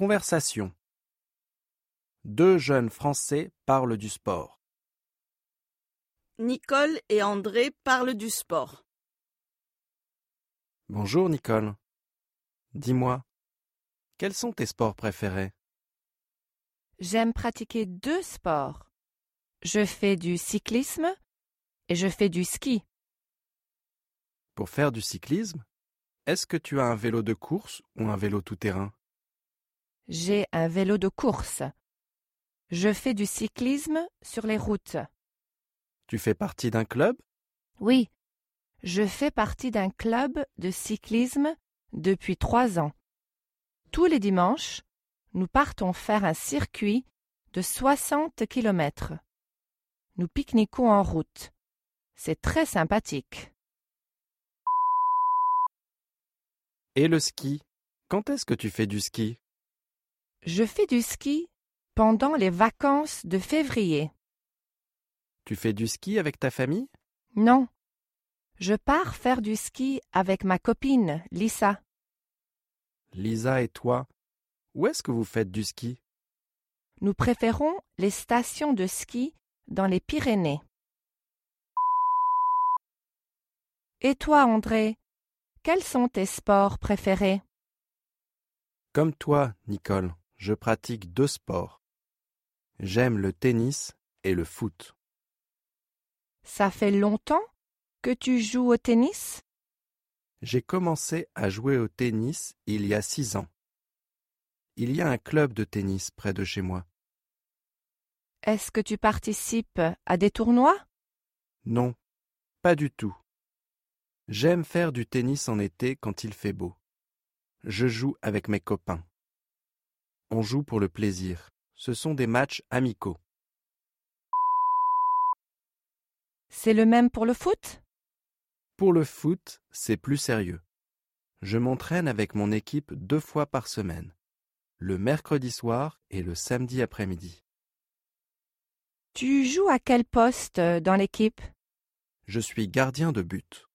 Conversation. Deux jeunes Français parlent du sport. Nicole et André parlent du sport. Bonjour Nicole. Dis-moi, quels sont tes sports préférés? J'aime pratiquer deux sports. Je fais du cyclisme et je fais du ski. Pour faire du cyclisme, est-ce que tu as un vélo de course ou un vélo tout-terrain? J'ai un vélo de course. Je fais du cyclisme sur les routes. Tu fais partie d'un club? Oui, je fais partie d'un club de cyclisme depuis trois ans. Tous les dimanches, nous partons faire un circuit de 60 kilomètres. Nous pique-niquons en route. C'est très sympathique. Et le ski? Quand est-ce que tu fais du ski? Je fais du ski pendant les vacances de février. Tu fais du ski avec ta famille? Non. Je pars faire du ski avec ma copine, Lisa. Lisa et toi, où est-ce que vous faites du ski? Nous préférons les stations de ski dans les Pyrénées. Et toi, André, quels sont tes sports préférés? Comme toi, Nicole, je pratique deux sports. J'aime le tennis et le foot. Ça fait longtemps que tu joues au tennis? J'ai commencé à jouer au tennis il y a six ans. Il y a un club de tennis près de chez moi. Est-ce que tu participes à des tournois? Non, pas du tout. J'aime faire du tennis en été quand il fait beau. Je joue avec mes copains. On joue pour le plaisir. Ce sont des matchs amicaux. C'est le même pour le foot? Pour le foot, c'est plus sérieux. Je m'entraîne avec mon équipe deux fois par semaine, le mercredi soir et le samedi après-midi. Tu joues à quel poste euh, dans l'équipe? Je suis gardien de but.